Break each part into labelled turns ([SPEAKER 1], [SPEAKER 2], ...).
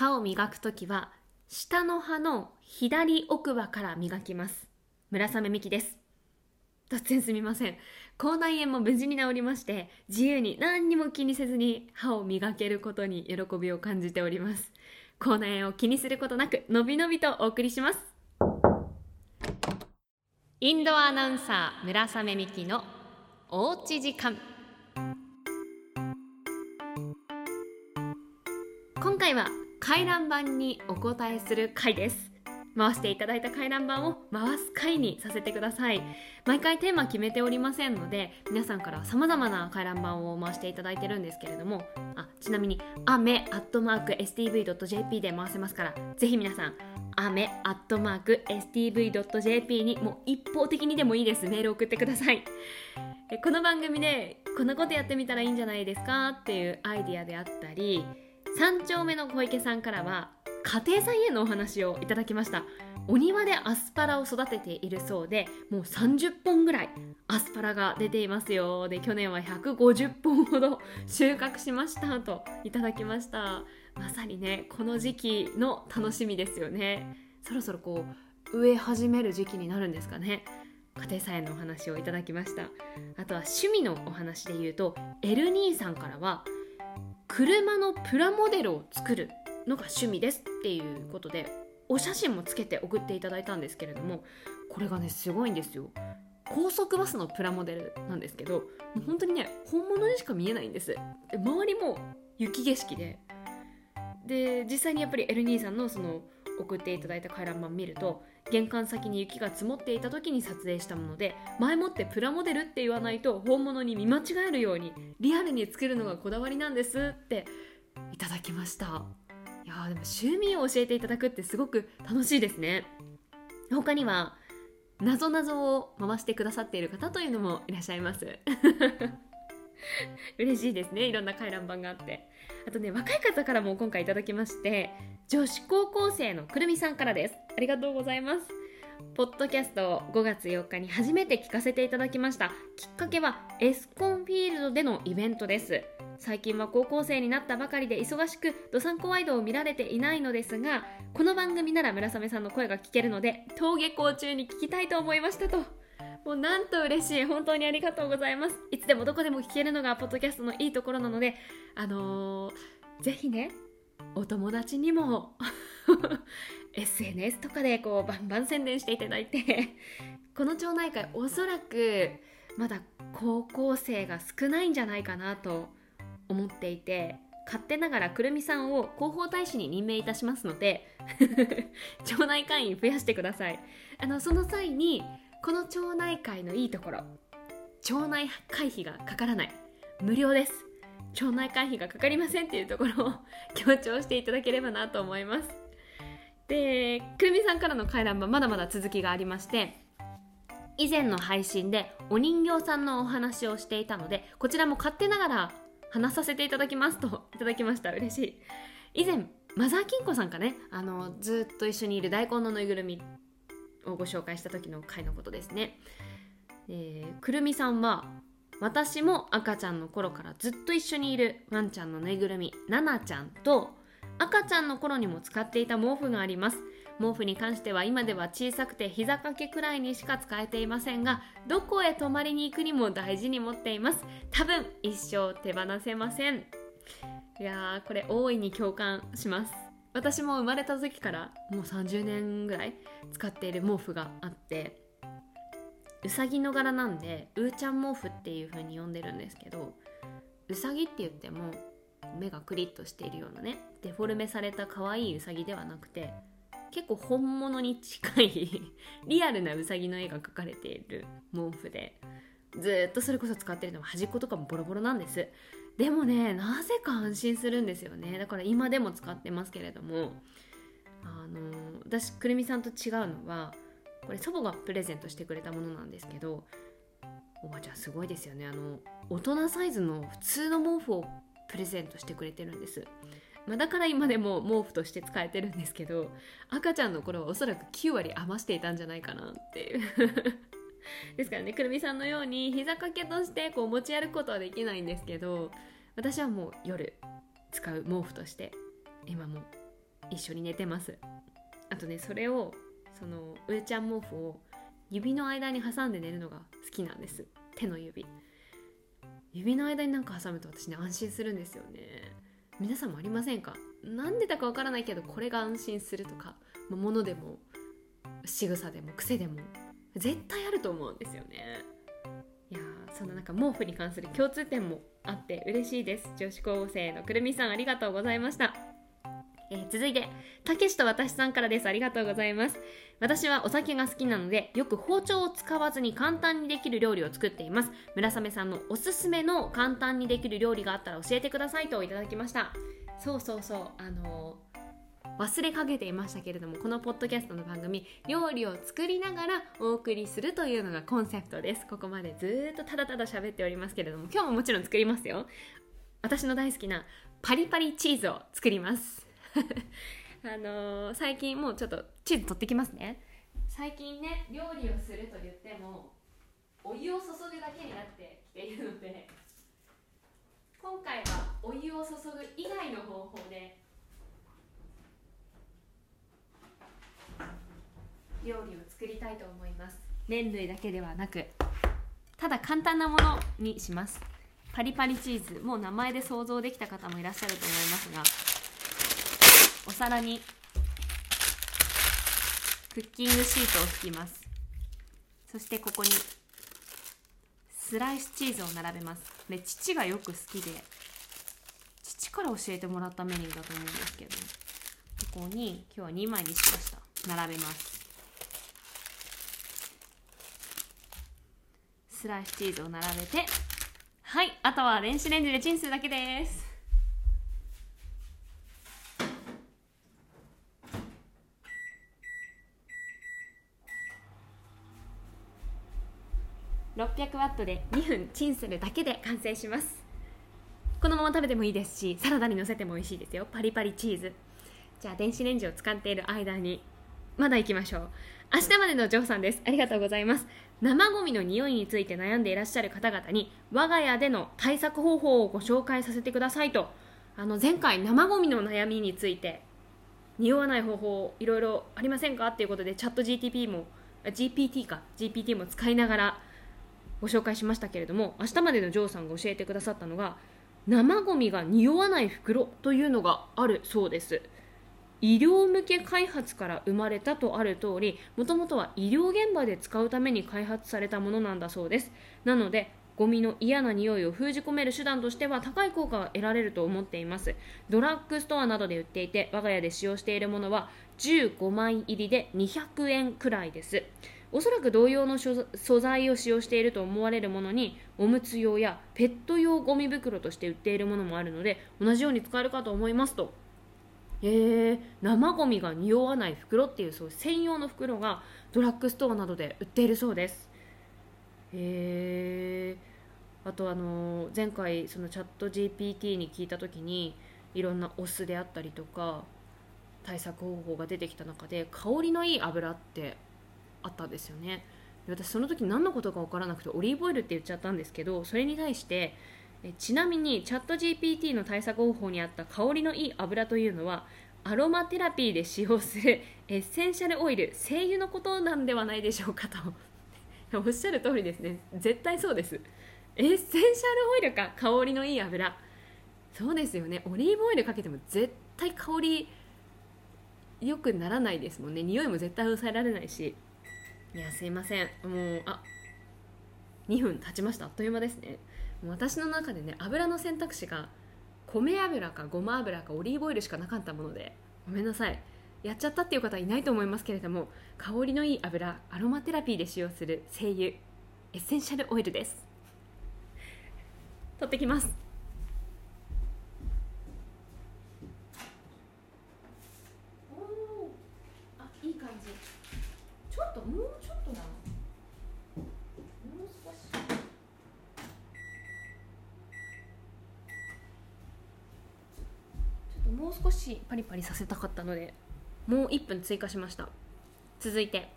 [SPEAKER 1] 歯を磨くときは下の歯の左奥歯から磨きます。村雨美希です。突然すみません。口内炎も無事に治りまして自由に何にも気にせずに歯を磨けることに喜びを感じております。口内炎を気にすることなくのびのびとお送りします。インドアナウンサー村雨美希のおうち時間。今回は回覧板にお答えする回です。回していただいた回覧板を回す回にさせてください。毎回テーマ決めておりませんので皆さんからさまざまな回覧板を回していただいてるんですけれどもあちなみに「アメアットマーク STV.jp」で回せますからぜひ皆さん「アメアットマーク STV.jp」にもう一方的にでもいいです。メール送ってください。この番組でこんなことやってみたらいいんじゃないですか？っていうアイディアであったり3丁目の小池さんからは家庭菜園のお話をいただきました。お庭でアスパラを育てているそうでもう30本ぐらいアスパラが出ていますよ。で去年は150本ほど収穫しましたといただきました。まさにねこの時期の楽しみですよね。そろそろこう植え始める時期になるんですかね。家庭菜園のお話をいただきました。あとは趣味のお話で言うとエルニーさんからは車のプラモデルを作るのが趣味ですっていうことでお写真もつけて送っていただいたんですけれどもこれがねすごいんですよ。高速バスのプラモデルなんですけどもう本当にね本物にしか見えないんです。で周りも雪景色で。で実際にやっぱりエルニーさんのその送っていただいた回覧板見ると玄関先に雪が積もっていた時に撮影したもので前もってプラモデルって言わないと本物に見間違えるようにリアルに作るのがこだわりなんですっていただきました。いやでも趣味を教えていただくってすごく楽しいですね。他にはなぞなぞを回してくださっている方というのもいらっしゃいます。嬉しいですね。いろんな回覧板があって。あとね若い方からも今回いただきまして女子高校生のくるみさんからです。ありがとうございます。ポッドキャストを5月4日に初めて聞かせていただきました。きっかけはエスコンフィールドでのイベントです。最近は高校生になったばかりで忙しくドサンコワイドを見られていないのですがこの番組なら村雨さんの声が聞けるので登下校中に聞きたいと思いましたと。もうなんと嬉しい。本当にありがとうございます。いつでもどこでも聞けるのがポッドキャストのいいところなのであのー、ぜひねお友達にも SNS とかでこうバンバン宣伝していただいてこの町内会おそらくまだ高校生が少ないんじゃないかなと思っていて勝手ながらくるみさんを広報大使に任命いたしますので 町内会員増やしてください。あのその際にこの町内会のいいところ町内会費がかからない。無料です。町内会費がかかりませんっていうところを 強調していただければなと思います。でくるみさんからの回覧板まだまだ続きがありまして以前の配信でお人形さんのお話をしていたのでこちらも勝手ながら話させていただきますといただきました。嬉しい。以前マザー金庫さんかねあのずっと一緒にいる大根のぬいぐるみをご紹介した時の回のことですね、えー、くるみさんは私も赤ちゃんの頃からずっと一緒にいるワンちゃんのぬいぐるみナナちゃんと赤ちゃんの頃にも使っていた毛布があります。毛布に関しては今では小さくて膝掛けくらいにしか使えていませんがどこへ泊まりに行くにも大事に持っています。多分一生手放せません。いやーこれ大いに共感します。私も生まれた時からもう30年ぐらい使っている毛布があってうさぎの柄なんでうーちゃん毛布っていう風に呼んでるんですけどうさぎって言っても目がクリッとしているようなねデフォルメされた可愛いうさぎではなくて結構本物に近い リアルなうさぎの絵が描かれている毛布でずっとそれこそ使ってるのは端っことかもボロボロなんです。でもねなぜか安心するんですよね。だから今でも使ってますけれども。あの私くるみさんと違うのはこれ祖母がプレゼントしてくれたものなんですけどおばあちゃんすごいですよね。あの大人サイズの普通の毛布をプレゼントしてくれてるんです、まあ、だから今でも毛布として使えてるんですけど赤ちゃんの頃はおそらく9割余していたんじゃないかなっていう。ですからねくるみさんのように膝掛けとしてこう持ち歩くことはできないんですけど私はもう夜使う毛布として今も一緒に寝てます。あとねそれをそのうーちゃん毛布を指の間に挟んで寝るのが好きなんです。手の指。指の間になんか挟むと私ね安心するんですよね。皆さんもありませんか？なんでだかわからないけどこれが安心するとか、まあ、物でも仕草でも癖でも絶対あると思うんですよね。いやそのなんか毛布に関する共通点もあって嬉しいです。女子高生のくるみさんありがとうございました。えー、続いてたけしと私さんからです。ありがとうございます。私はお酒が好きなのでよく包丁を使わずに簡単にできる料理を作っています。村雨さんのおすすめの簡単にできる料理があったら教えてくださいといただきました。そうそうそう。あのー、忘れかけていましたけれどもこのポッドキャストの番組料理を作りながらお送りするというのがコンセプトです。ここまでずっとただただ喋っておりますけれども今日ももちろん作りますよ。私の大好きなパリパリチーズを作ります。あのー、最近もうちょっとチーズ取ってきますね。最近ね料理をすると言ってもお湯を注ぐだけになってきているので今回はお湯を注ぐ以外の方法で料理を作りたいと思います。麺類だけではなくただ簡単なものにします。パリパリチーズもう名前で想像できた方もいらっしゃると思いますがお皿にクッキングシートを敷きます。そしてここにスライスチーズを並べます。で父がよく好きで父から教えてもらったメニューだと思うんですけどここに今日は2枚にしました。並べます。スライスチーズを並べて。はいあとは電子レンジでチンするだけです。600ワットで2分チンするだけで完成します。このまま食べてもいいですしサラダにのせても美味しいですよ。パリパリチーズ。じゃあ電子レンジを使っている間にまだ行きましょう。明日までのジョーさんです。ありがとうございます。生ゴミの匂いについて悩んでいらっしゃる方々に我が家での対策方法をご紹介させてくださいと。あの前回生ゴミの悩みについて匂わない方法いろいろありませんか？っていうことでチャット GTP も GPT か。GPT も使いながらご紹介しましたけれども明日までのジョーさんが教えてくださったのが生ゴミが匂わない袋というのがあるそうです医療向け開発から生まれたとある通りもともとは医療現場で使うために開発されたものなんだそうです。なのでゴミの嫌な匂いを封じ込める手段としては高い効果が得られると思っています。ドラッグストアなどで売っていて我が家で使用しているものは15枚入りで200円くらいです。おそらく同様の素材を使用していると思われるものにおむつ用やペット用ゴミ袋として売っているものもあるので同じように使えるかと思いますとえー、生ゴミが匂わない袋っていうそう専用の袋がドラッグストアなどで売っているそうです。えー、あとあの前回そのチャット GPT に聞いた時にいろんなお酢であったりとか対策方法が出てきた中で香りのいい油ってあったんですよね。私その時何のことか分からなくてオリーブオイルって言っちゃったんですけどそれに対してえちなみにチャット GPT の対策方法にあった香りのいい油というのはアロマテラピーで使用するエッセンシャルオイル精油のことなんではないでしょうかと。おっしゃる通りですね。絶対そうです。エッセンシャルオイルか香りのいい油。そうですよね。オリーブオイルかけても絶対香り良くならないですもんね。匂いも絶対抑えられないし。いやすいません。もうあ2分経ちました。あっという間ですね。私の中でね油の選択肢が米油かごま油かオリーブオイルしかなかったものでごめんなさい。やっちゃったっていう方はいないと思いますけれども香りのいい油アロマテラピーで使用する精油エッセンシャルオイルです。取ってきますともうちょっとなもう少しちょっともう少しパリパリさせたかったのでもう1分追加しました。続いて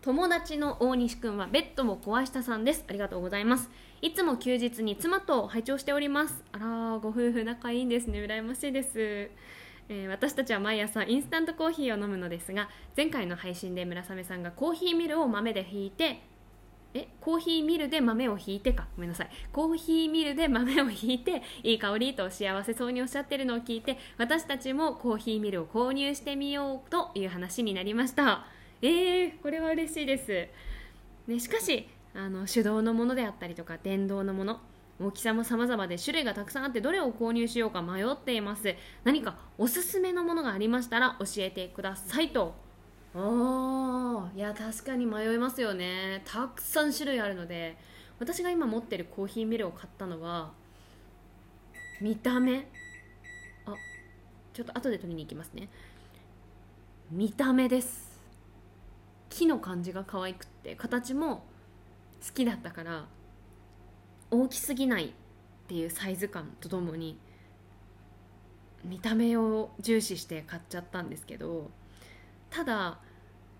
[SPEAKER 1] 友達の大西くんはベッドも壊したさんです。ありがとうございます。いつも休日に妻と拝聴しております。あらご夫婦仲いいんですね。羨ましいです。えー私たちは毎朝インスタントコーヒーを飲むのですが前回の配信で村雨さんがコーヒーミルを豆でひいてえコーヒーミルで豆をひいてか？ごめんなさい。コーヒーミルで豆をひいていい香りと幸せそうにおっしゃってるのを聞いて私たちもコーヒーミルを購入してみようという話になりました。えー、これは嬉しいです、ね、しかしあの手動のものであったりとか電動のもの大きさも様々で種類がたくさんあってどれを購入しようか迷っています。何かおすすめのものがありましたら教えてくださいと。おいや確かに迷いますよね。たくさん種類あるので。私が今持ってるコーヒーミルを買ったのは見た目。あちょっと後で取りに行きますね。見た目です。木の感じが可愛くって形も好きだったから大きすぎないっていうサイズ感とともに見た目を重視して買っちゃったんですけどただ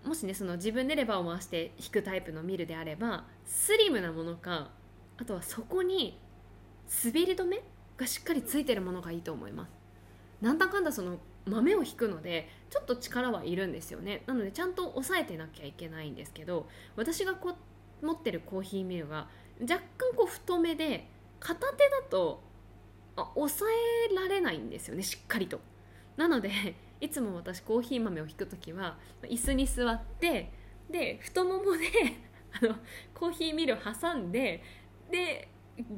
[SPEAKER 1] もしねその自分でレバーを回して引くタイプのミルであればスリムなものかあとはそこに滑り止めがしっかりついてるものがいいと思います。なんだかんだその豆を引くのでちょっと力はいるんですよね。なのでちゃんと押さえてなきゃいけないんですけど私がこ持ってるコーヒーミルが若干こう太めで片手だとあ押さえられないんですよねしっかりと。なのでいつも私コーヒー豆を引く時は椅子に座ってで太ももで あのコーヒーミルを挟んでで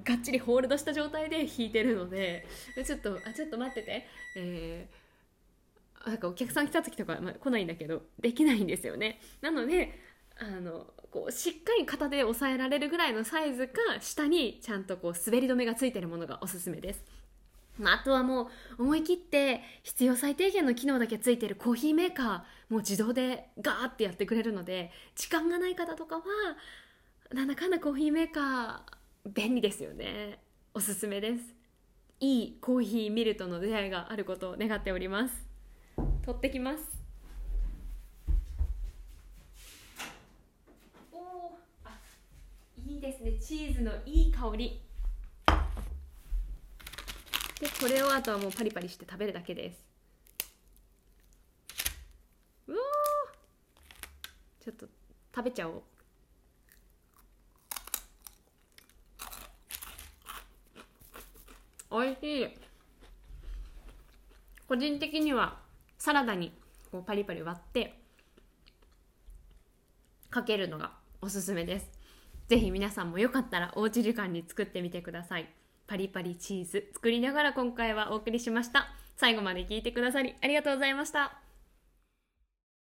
[SPEAKER 1] がっちりホールドした状態で引いてるのででちょっとあちょっと待ってて、えーなんかお客さん来た時とか、まあ、来ないんだけどできないんですよね。なのであのこうしっかり片手で押さえられるぐらいのサイズか下にちゃんとこう滑り止めがついてるものがおすすめです。まあ、あとはもう思い切って必要最低限の機能だけついてるコーヒーメーカーもう自動でガーってやってくれるので時間がない方とかはなんだかんだコーヒーメーカー便利ですよねおすすめですいいコーヒーミルとの出会いがあることを願っております取ってきますおおあいいですねチーズのいい香りでこれをあとはもうパリパリして食べるだけです。うおちょっと食べちゃおう。おいしい。個人的にはサラダにこうパリパリ割ってかけるのがおすすめです。ぜひ皆さんもよかったらおうち時間に作ってみてください。パリパリチーズ作りながら今回はお送りしました。最後まで聞いてくださりありがとうございました。